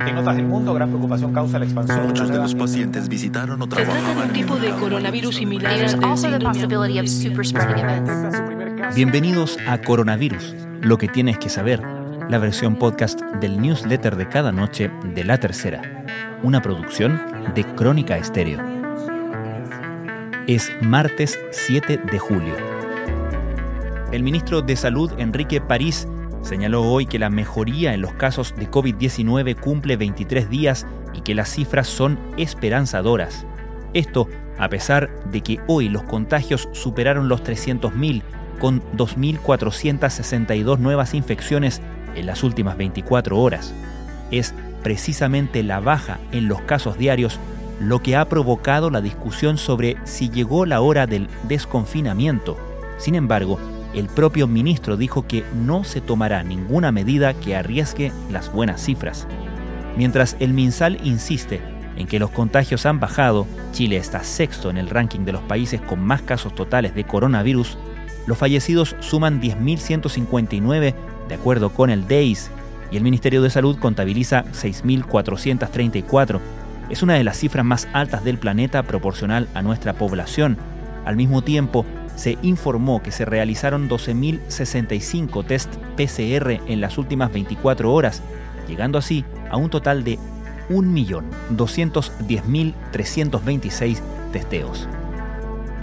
En otras del mundo, gran preocupación causa la expansión. Muchos de los pacientes visitaron o Se trata de un tipo el de coronavirus similar al. Bienvenidos a Coronavirus, lo que tienes que saber, la versión podcast del newsletter de cada noche de La Tercera, una producción de Crónica Estéreo. Es martes 7 de julio. El ministro de Salud, Enrique París, señaló hoy que la mejoría en los casos de COVID-19 cumple 23 días y que las cifras son esperanzadoras. Esto a pesar de que hoy los contagios superaron los 300.000 con 2.462 nuevas infecciones en las últimas 24 horas. Es precisamente la baja en los casos diarios lo que ha provocado la discusión sobre si llegó la hora del desconfinamiento. Sin embargo, el propio ministro dijo que no se tomará ninguna medida que arriesgue las buenas cifras. Mientras el MinSal insiste en que los contagios han bajado, Chile está sexto en el ranking de los países con más casos totales de coronavirus, los fallecidos suman 10.159 de acuerdo con el DEIS y el Ministerio de Salud contabiliza 6.434. Es una de las cifras más altas del planeta proporcional a nuestra población. Al mismo tiempo, se informó que se realizaron 12.065 test PCR en las últimas 24 horas, llegando así a un total de 1.210.326 testeos.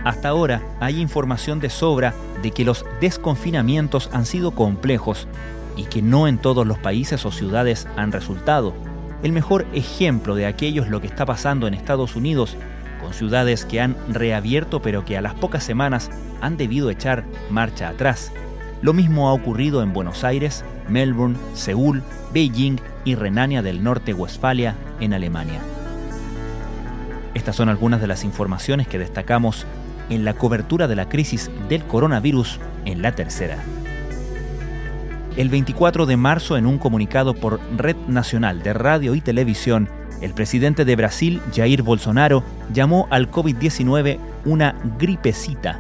Hasta ahora hay información de sobra de que los desconfinamientos han sido complejos y que no en todos los países o ciudades han resultado. El mejor ejemplo de aquello es lo que está pasando en Estados Unidos, con ciudades que han reabierto pero que a las pocas semanas han debido echar marcha atrás. Lo mismo ha ocurrido en Buenos Aires, Melbourne, Seúl, Beijing y Renania del Norte-Westfalia en Alemania. Estas son algunas de las informaciones que destacamos en la cobertura de la crisis del coronavirus en la tercera. El 24 de marzo, en un comunicado por Red Nacional de Radio y Televisión, el presidente de Brasil, Jair Bolsonaro, llamó al COVID-19 una gripecita.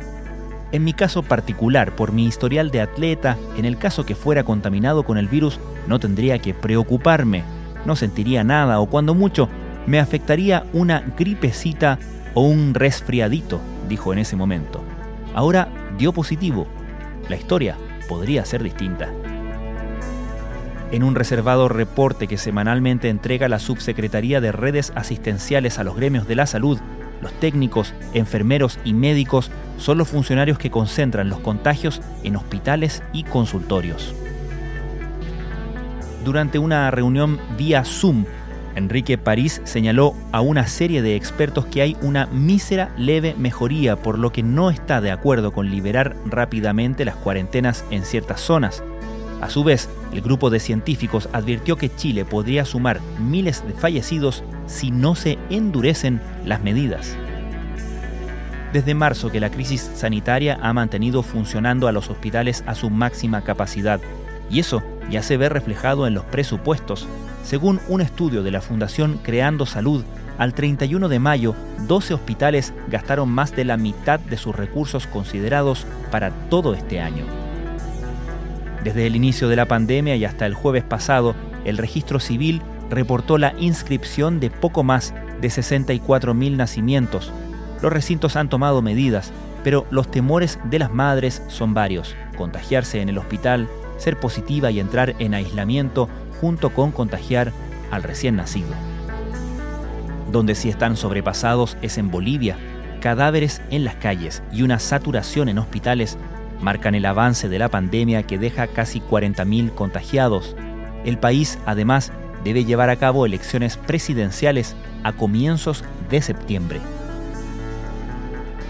En mi caso particular, por mi historial de atleta, en el caso que fuera contaminado con el virus, no tendría que preocuparme, no sentiría nada o cuando mucho, me afectaría una gripecita o un resfriadito, dijo en ese momento. Ahora dio positivo. La historia podría ser distinta. En un reservado reporte que semanalmente entrega la Subsecretaría de Redes Asistenciales a los gremios de la salud, los técnicos, enfermeros y médicos son los funcionarios que concentran los contagios en hospitales y consultorios. Durante una reunión vía Zoom, Enrique París señaló a una serie de expertos que hay una mísera leve mejoría, por lo que no está de acuerdo con liberar rápidamente las cuarentenas en ciertas zonas. A su vez, el grupo de científicos advirtió que Chile podría sumar miles de fallecidos si no se endurecen las medidas. Desde marzo que la crisis sanitaria ha mantenido funcionando a los hospitales a su máxima capacidad, y eso ya se ve reflejado en los presupuestos. Según un estudio de la Fundación Creando Salud, al 31 de mayo, 12 hospitales gastaron más de la mitad de sus recursos considerados para todo este año. Desde el inicio de la pandemia y hasta el jueves pasado, el registro civil reportó la inscripción de poco más de 64.000 nacimientos. Los recintos han tomado medidas, pero los temores de las madres son varios. Contagiarse en el hospital, ser positiva y entrar en aislamiento junto con contagiar al recién nacido. Donde sí están sobrepasados es en Bolivia. Cadáveres en las calles y una saturación en hospitales marcan el avance de la pandemia que deja casi 40.000 contagiados. El país, además, debe llevar a cabo elecciones presidenciales a comienzos de septiembre.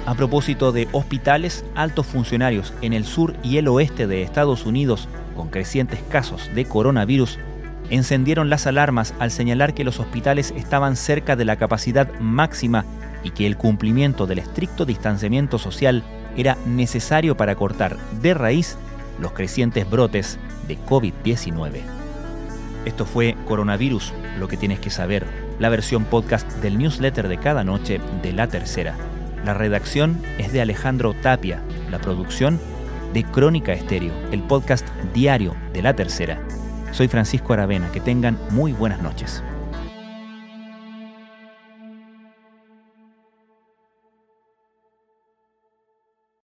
A propósito de hospitales, altos funcionarios en el sur y el oeste de Estados Unidos, con crecientes casos de coronavirus, encendieron las alarmas al señalar que los hospitales estaban cerca de la capacidad máxima y que el cumplimiento del estricto distanciamiento social era necesario para cortar de raíz los crecientes brotes de COVID-19. Esto fue Coronavirus, lo que tienes que saber, la versión podcast del newsletter de cada noche de La Tercera. La redacción es de Alejandro Tapia, la producción de Crónica Estéreo, el podcast diario de La Tercera. Soy Francisco Aravena, que tengan muy buenas noches.